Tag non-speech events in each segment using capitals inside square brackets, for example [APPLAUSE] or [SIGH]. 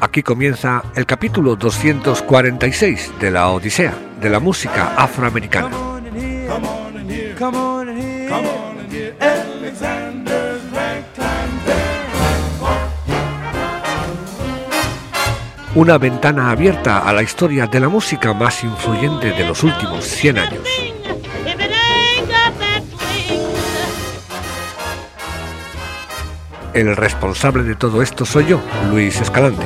Aquí comienza el capítulo 246 de la Odisea de la música afroamericana. Una ventana abierta a la historia de la música más influyente de los últimos 100 años. El responsable de todo esto soy yo, Luis Escalante.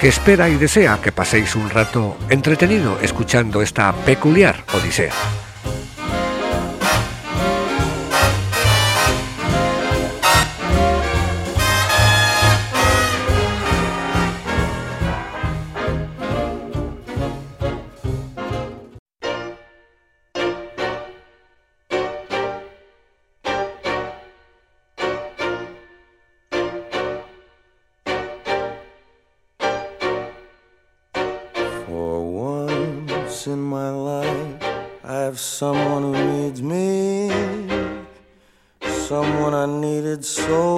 que espera y desea que paséis un rato entretenido escuchando esta peculiar Odisea.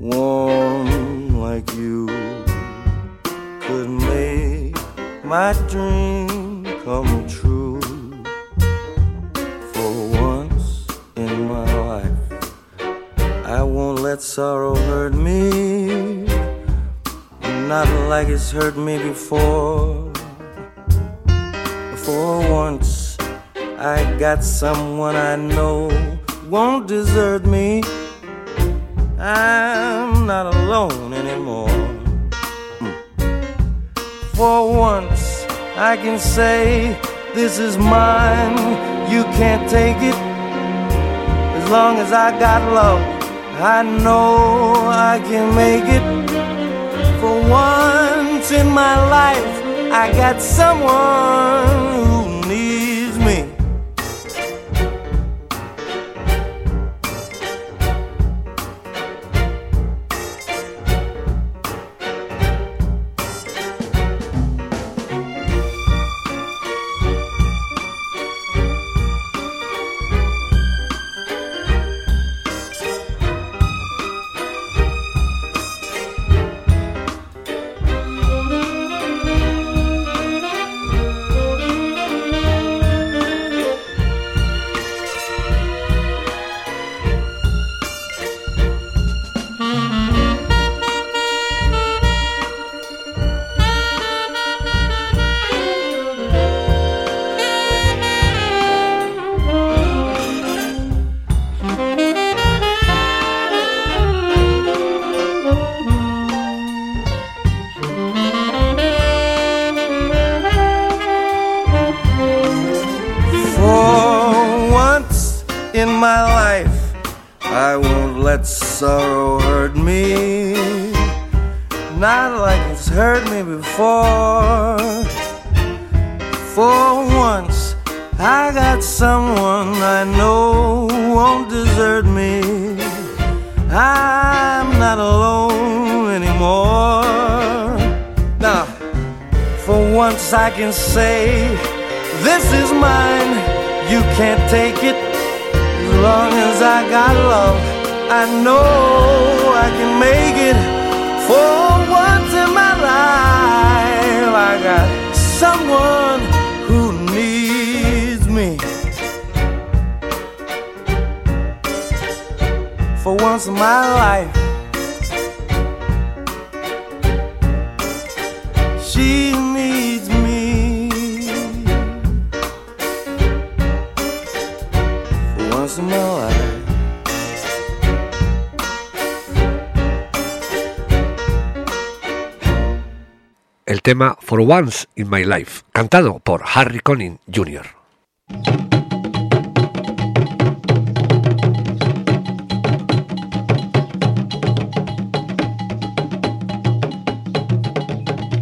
warm like you could make my dream come true for once in my life. I won't let sorrow hurt me, not like it's hurt me before. For once, I got someone I know won't desert me. I'm not alone anymore. For once, I can say, This is mine, you can't take it. As long as I got love, I know I can make it. For once in my life, I got someone El tema For Once in My Life, cantado por Harry Conning Jr.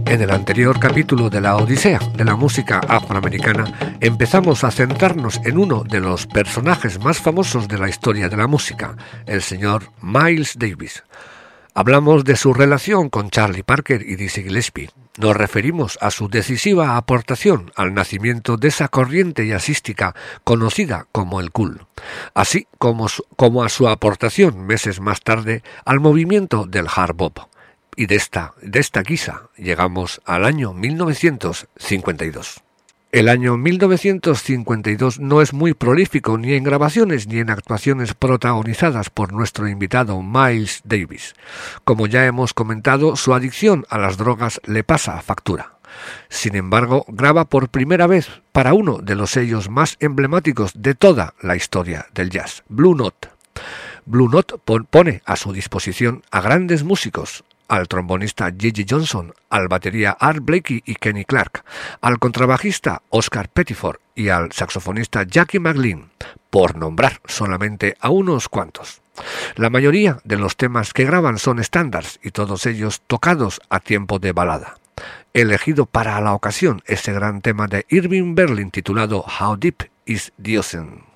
En el anterior capítulo de la Odisea de la música afroamericana empezamos a centrarnos en uno de los personajes más famosos de la historia de la música, el señor Miles Davis. Hablamos de su relación con Charlie Parker y Dizzy Gillespie. Nos referimos a su decisiva aportación al nacimiento de esa corriente jazzística conocida como el cool, así como, como a su aportación meses más tarde al movimiento del hard bop y de esta, de esta guisa llegamos al año 1952. El año 1952 no es muy prolífico ni en grabaciones ni en actuaciones protagonizadas por nuestro invitado Miles Davis. Como ya hemos comentado, su adicción a las drogas le pasa factura. Sin embargo, graba por primera vez para uno de los sellos más emblemáticos de toda la historia del jazz, Blue Note. Blue Note pone a su disposición a grandes músicos, al trombonista Gigi Johnson, al batería Art Blakey y Kenny Clark, al contrabajista Oscar Pettiford y al saxofonista Jackie McLean, por nombrar solamente a unos cuantos. La mayoría de los temas que graban son estándares y todos ellos tocados a tiempo de balada. Elegido para la ocasión ese gran tema de Irving Berlin titulado How Deep is the Ocean.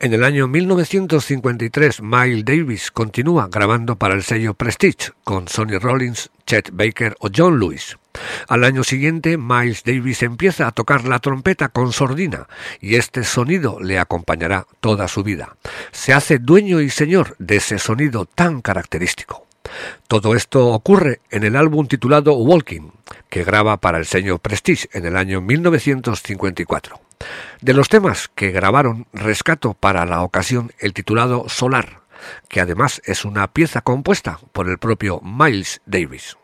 En el año 1953, Miles Davis continúa grabando para el sello Prestige con Sonny Rollins, Chet Baker o John Lewis. Al año siguiente, Miles Davis empieza a tocar la trompeta con sordina y este sonido le acompañará toda su vida. Se hace dueño y señor de ese sonido tan característico. Todo esto ocurre en el álbum titulado Walking, que graba para el sello Prestige en el año 1954. De los temas que grabaron, rescato para la ocasión el titulado Solar, que además es una pieza compuesta por el propio Miles Davis.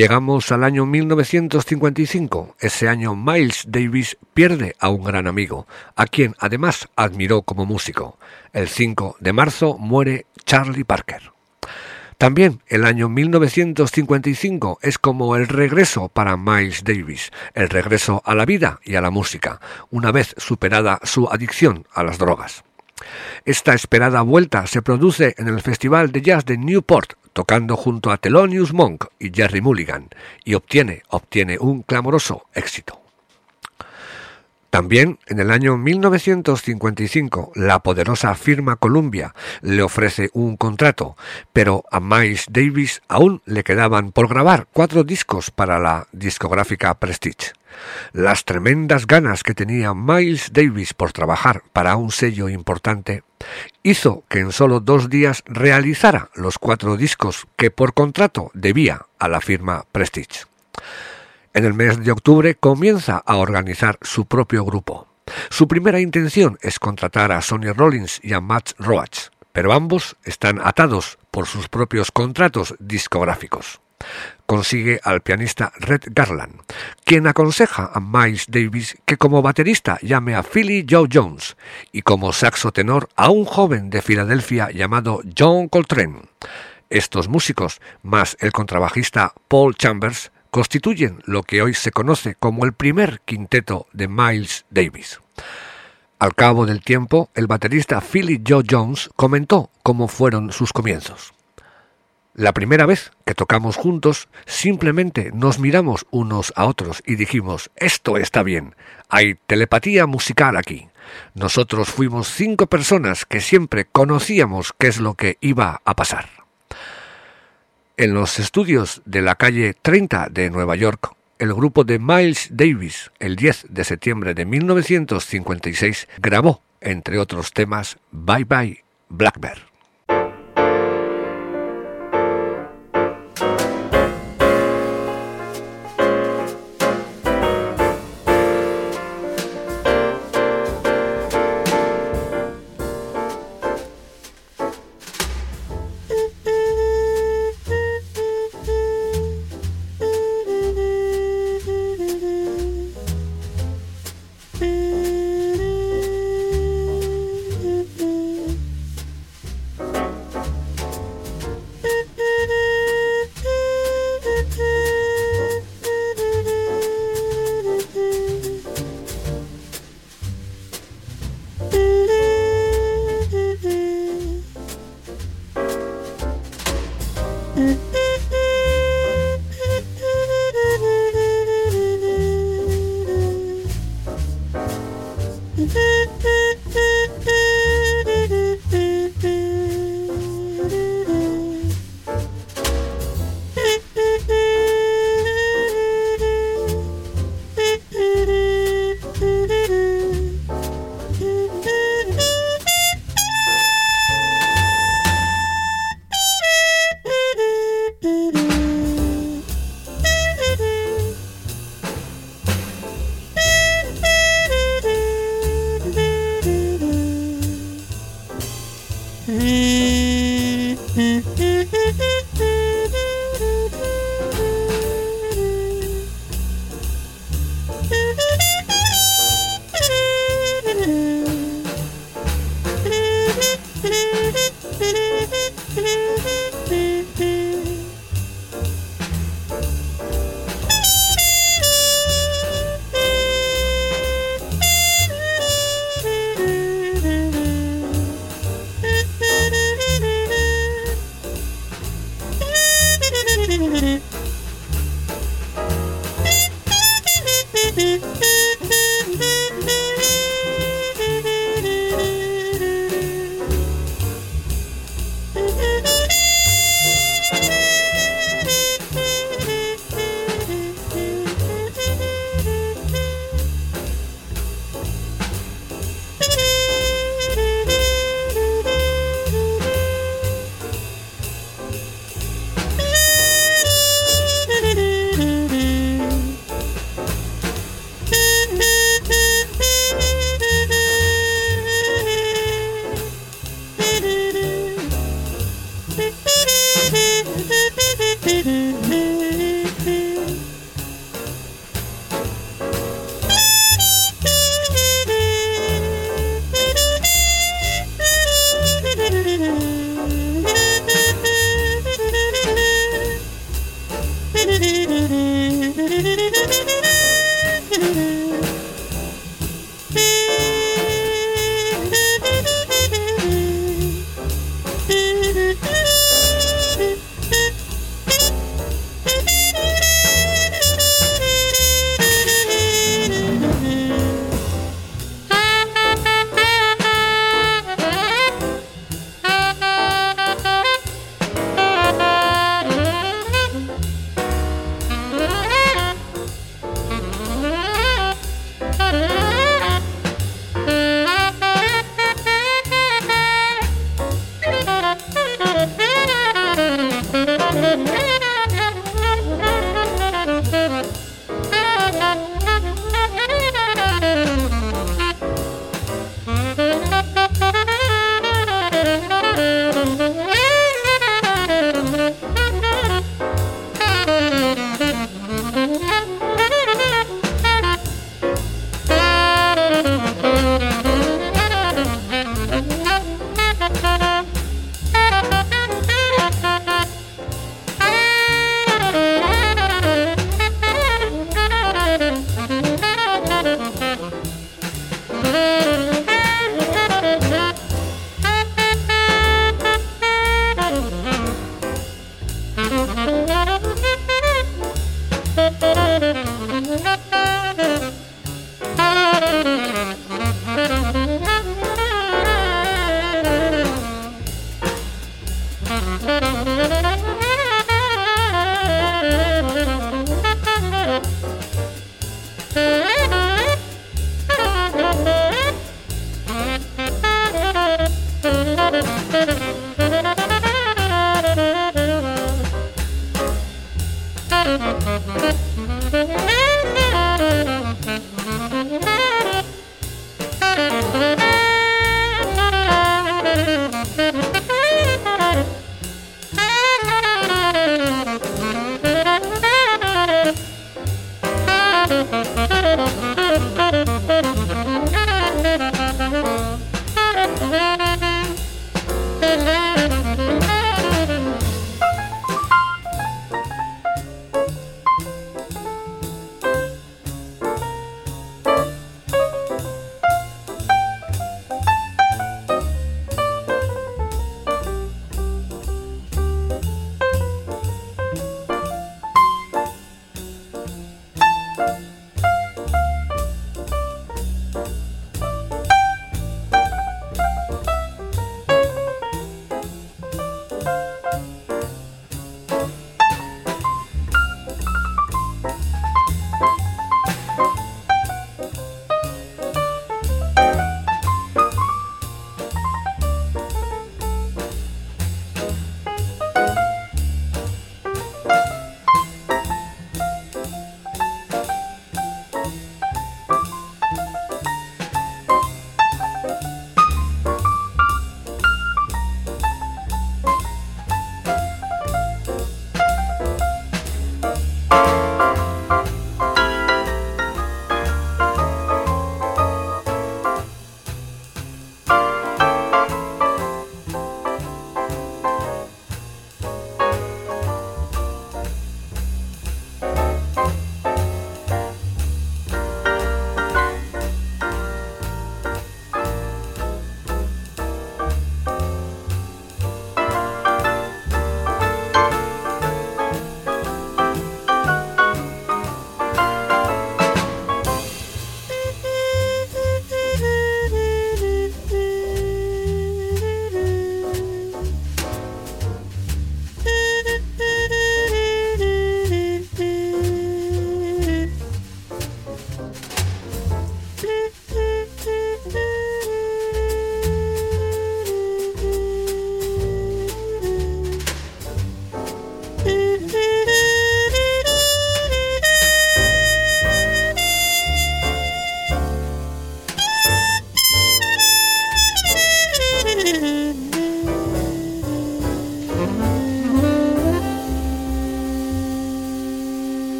Llegamos al año 1955. Ese año Miles Davis pierde a un gran amigo, a quien además admiró como músico. El 5 de marzo muere Charlie Parker. También el año 1955 es como el regreso para Miles Davis, el regreso a la vida y a la música, una vez superada su adicción a las drogas. Esta esperada vuelta se produce en el Festival de Jazz de Newport, tocando junto a Thelonious Monk y Jerry Mulligan, y obtiene, obtiene un clamoroso éxito. También en el año 1955 la poderosa firma Columbia le ofrece un contrato, pero a Miles Davis aún le quedaban por grabar cuatro discos para la discográfica Prestige. Las tremendas ganas que tenía Miles Davis por trabajar para un sello importante hizo que en solo dos días realizara los cuatro discos que por contrato debía a la firma Prestige. En el mes de octubre comienza a organizar su propio grupo. Su primera intención es contratar a Sonny Rollins y a Matt Roach, pero ambos están atados por sus propios contratos discográficos consigue al pianista Red Garland, quien aconseja a Miles Davis que como baterista llame a Philly Joe Jones y como saxo tenor a un joven de Filadelfia llamado John Coltrane. Estos músicos, más el contrabajista Paul Chambers, constituyen lo que hoy se conoce como el primer quinteto de Miles Davis. Al cabo del tiempo, el baterista Philly Joe Jones comentó cómo fueron sus comienzos. La primera vez que tocamos juntos, simplemente nos miramos unos a otros y dijimos, esto está bien, hay telepatía musical aquí. Nosotros fuimos cinco personas que siempre conocíamos qué es lo que iba a pasar. En los estudios de la calle 30 de Nueva York, el grupo de Miles Davis, el 10 de septiembre de 1956, grabó, entre otros temas, Bye Bye Blackbird.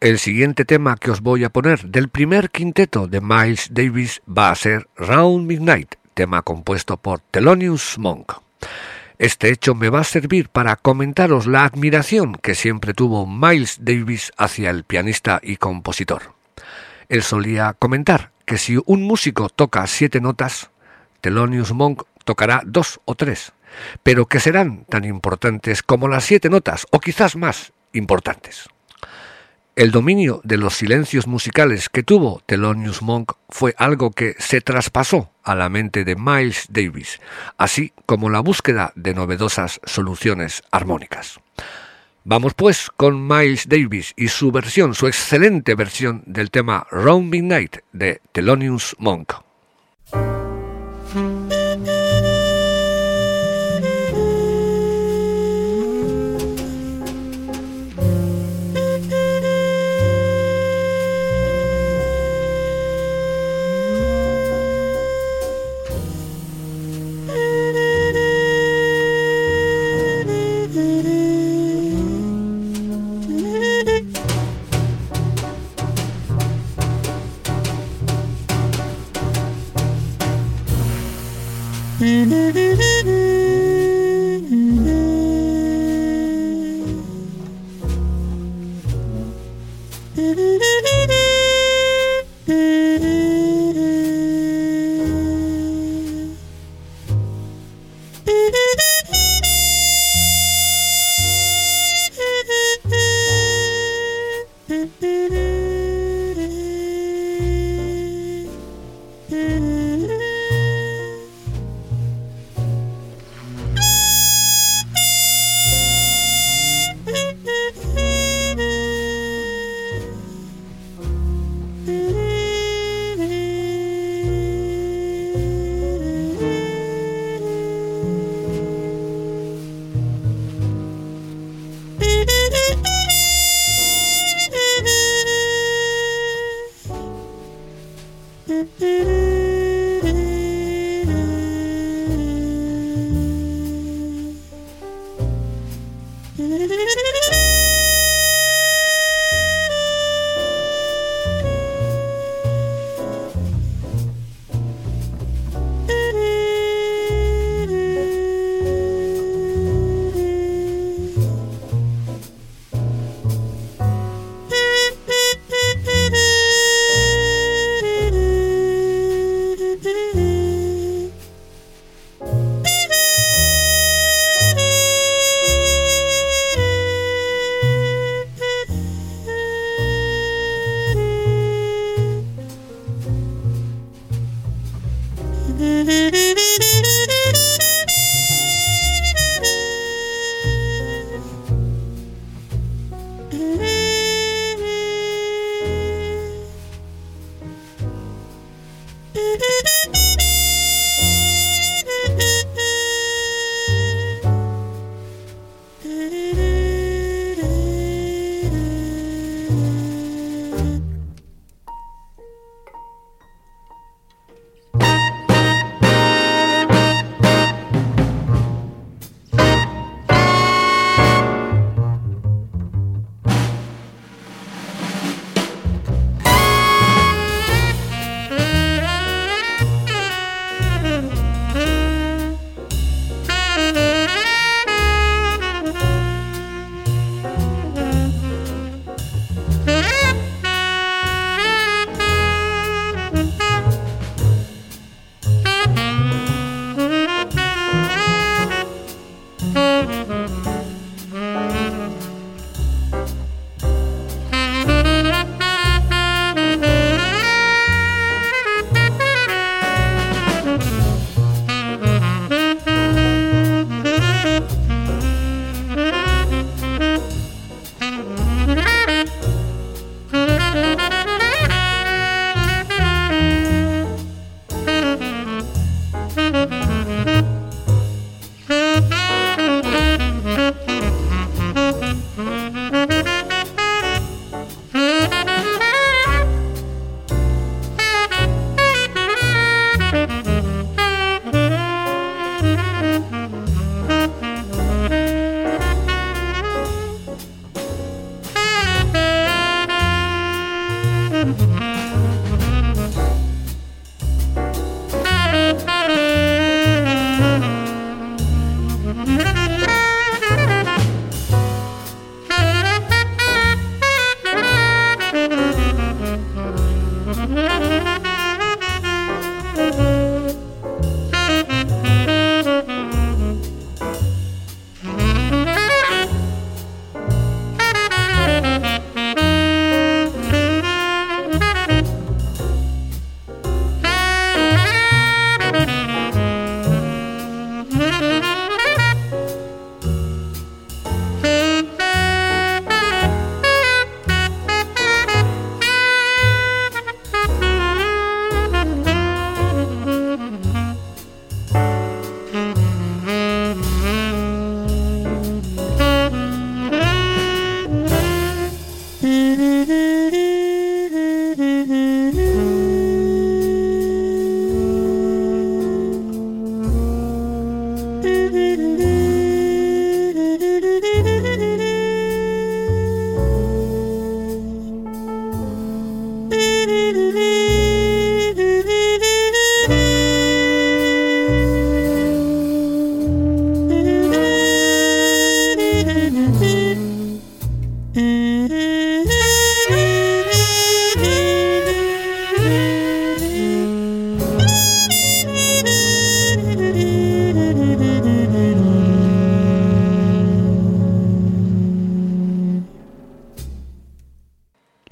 El siguiente tema que os voy a poner del primer quinteto de Miles Davis va a ser Round Midnight, tema compuesto por Thelonious Monk. Este hecho me va a servir para comentaros la admiración que siempre tuvo Miles Davis hacia el pianista y compositor. Él solía comentar que si un músico toca siete notas, Thelonious Monk tocará dos o tres, pero que serán tan importantes como las siete notas, o quizás más importantes. El dominio de los silencios musicales que tuvo Thelonious Monk fue algo que se traspasó a la mente de Miles Davis, así como la búsqueda de novedosas soluciones armónicas. Vamos pues con Miles Davis y su versión, su excelente versión del tema Round Midnight de Thelonious Monk.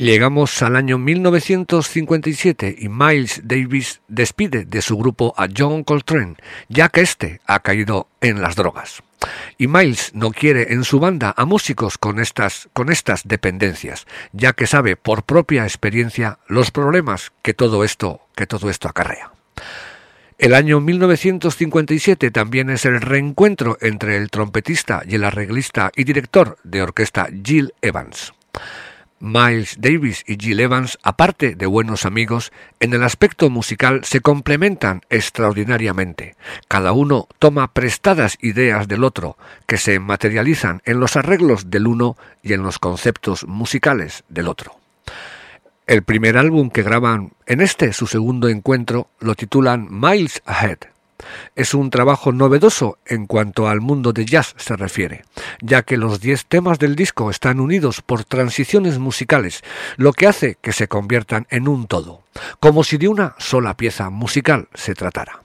Llegamos al año 1957 y Miles Davis despide de su grupo a John Coltrane, ya que éste ha caído en las drogas. Y Miles no quiere en su banda a músicos con estas, dependencias, ya que sabe por propia experiencia los problemas que todo esto, que todo esto acarrea. El año 1957 también es el reencuentro entre el trompetista y el arreglista y director de orquesta Jill Evans. Miles Davis y Jill Evans, aparte de buenos amigos, en el aspecto musical se complementan extraordinariamente. Cada uno toma prestadas ideas del otro, que se materializan en los arreglos del uno y en los conceptos musicales del otro. El primer álbum que graban en este, su segundo encuentro, lo titulan Miles Ahead. Es un trabajo novedoso en cuanto al mundo de jazz se refiere, ya que los diez temas del disco están unidos por transiciones musicales, lo que hace que se conviertan en un todo, como si de una sola pieza musical se tratara.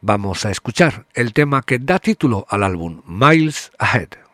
Vamos a escuchar el tema que da título al álbum, Miles Ahead.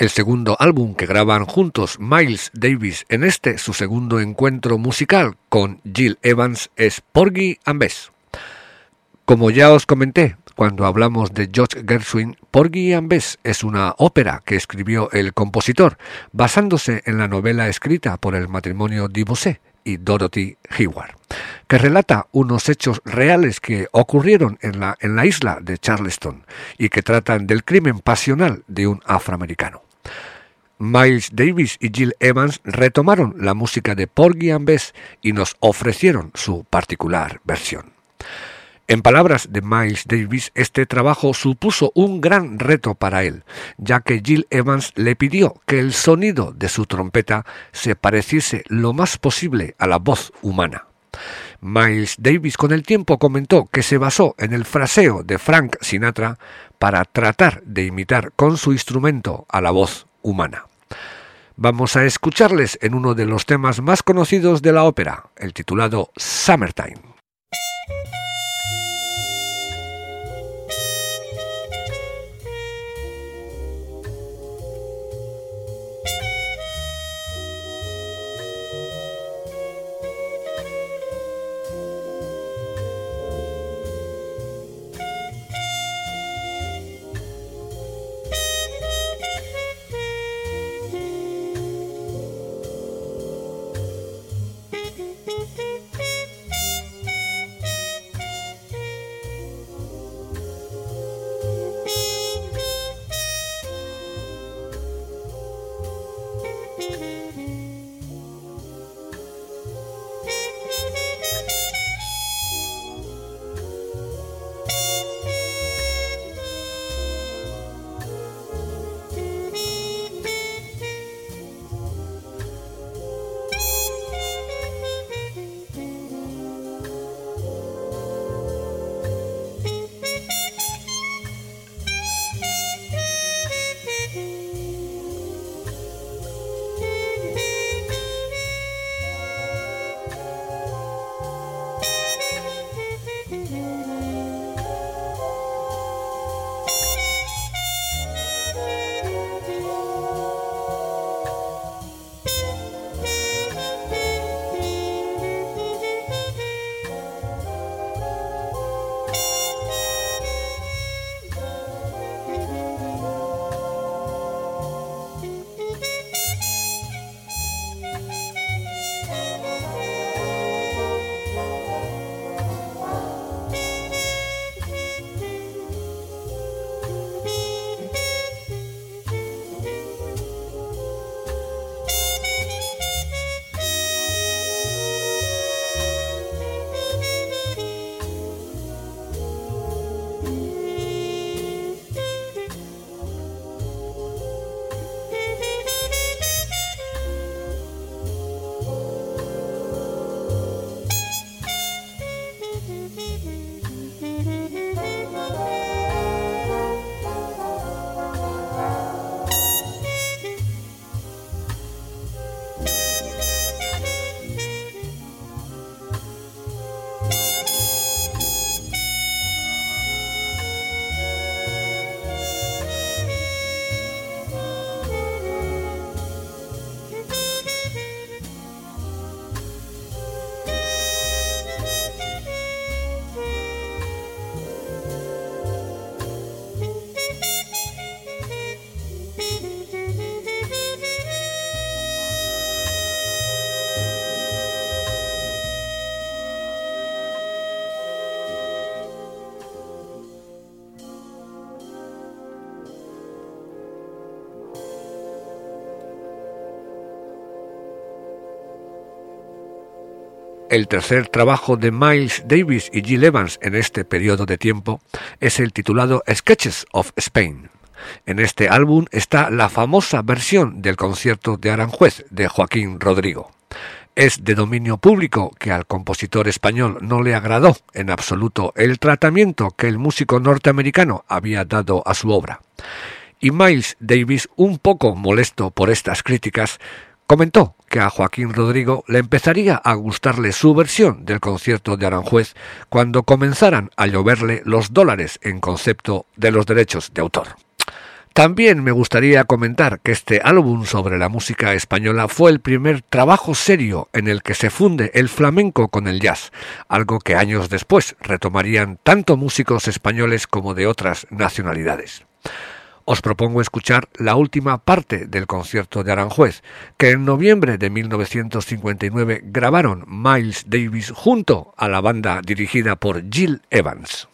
El segundo álbum que graban juntos Miles Davis en este su segundo encuentro musical con Jill Evans es Porgy and Bess. Como ya os comenté cuando hablamos de George Gershwin, Porgy and Bess es una ópera que escribió el compositor basándose en la novela escrita por el matrimonio Divorcé y Dorothy Hayward, que relata unos hechos reales que ocurrieron en la, en la isla de Charleston y que tratan del crimen pasional de un afroamericano. Miles Davis y Jill Evans retomaron la música de Porgy and Bess y nos ofrecieron su particular versión. En palabras de Miles Davis, este trabajo supuso un gran reto para él, ya que Jill Evans le pidió que el sonido de su trompeta se pareciese lo más posible a la voz humana. Miles Davis con el tiempo comentó que se basó en el fraseo de Frank Sinatra para tratar de imitar con su instrumento a la voz humana. Vamos a escucharles en uno de los temas más conocidos de la ópera, el titulado Summertime. El tercer trabajo de Miles Davis y Jill Evans en este periodo de tiempo es el titulado Sketches of Spain. En este álbum está la famosa versión del concierto de Aranjuez de Joaquín Rodrigo. Es de dominio público que al compositor español no le agradó en absoluto el tratamiento que el músico norteamericano había dado a su obra. Y Miles Davis, un poco molesto por estas críticas, Comentó que a Joaquín Rodrigo le empezaría a gustarle su versión del concierto de Aranjuez cuando comenzaran a lloverle los dólares en concepto de los derechos de autor. También me gustaría comentar que este álbum sobre la música española fue el primer trabajo serio en el que se funde el flamenco con el jazz, algo que años después retomarían tanto músicos españoles como de otras nacionalidades. Os propongo escuchar la última parte del concierto de Aranjuez, que en noviembre de 1959 grabaron Miles Davis junto a la banda dirigida por Jill Evans.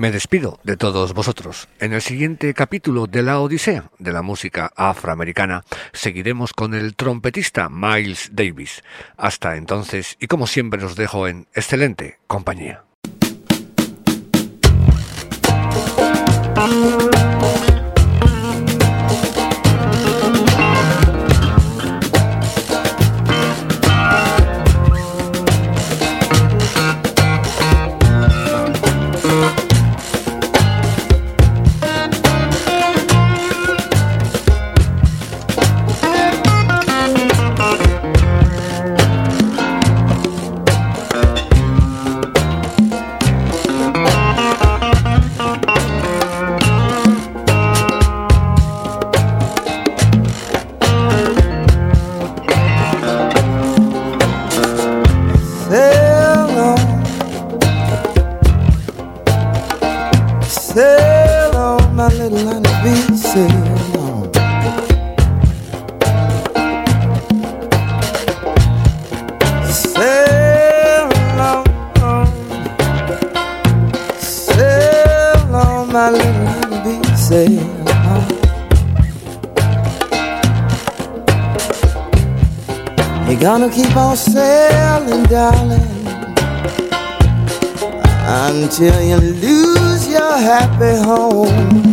Me despido de todos vosotros. En el siguiente capítulo de la Odisea de la música afroamericana seguiremos con el trompetista Miles Davis. Hasta entonces, y como siempre os dejo en excelente compañía. Keep on sailing, darling, until you lose your happy home.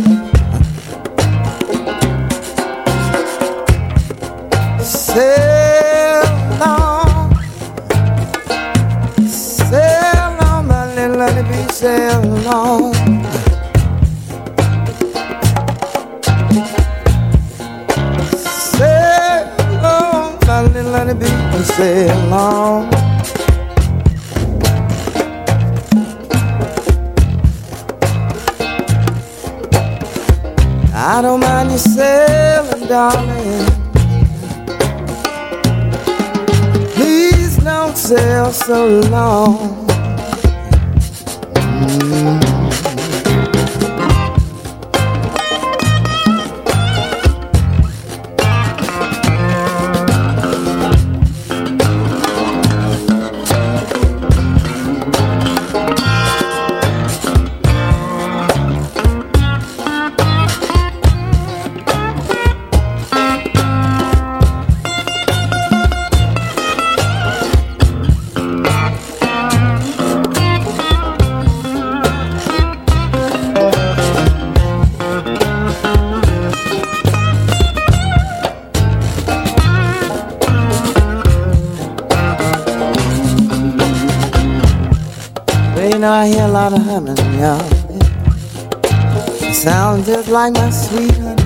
Like my sweet honey.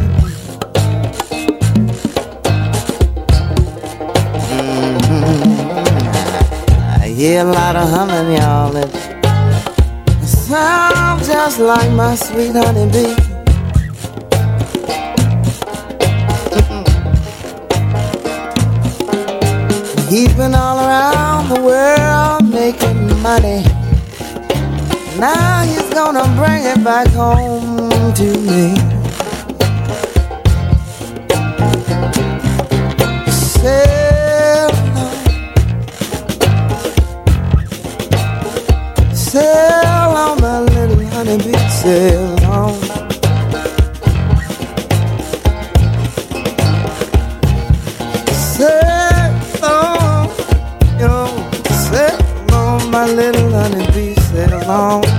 Mm-hmm. I hear a lot of humming, y'all. It sounds just like my sweet honey bee. [LAUGHS] He's been all around the world making money. Now he's gonna bring it back home to me. mão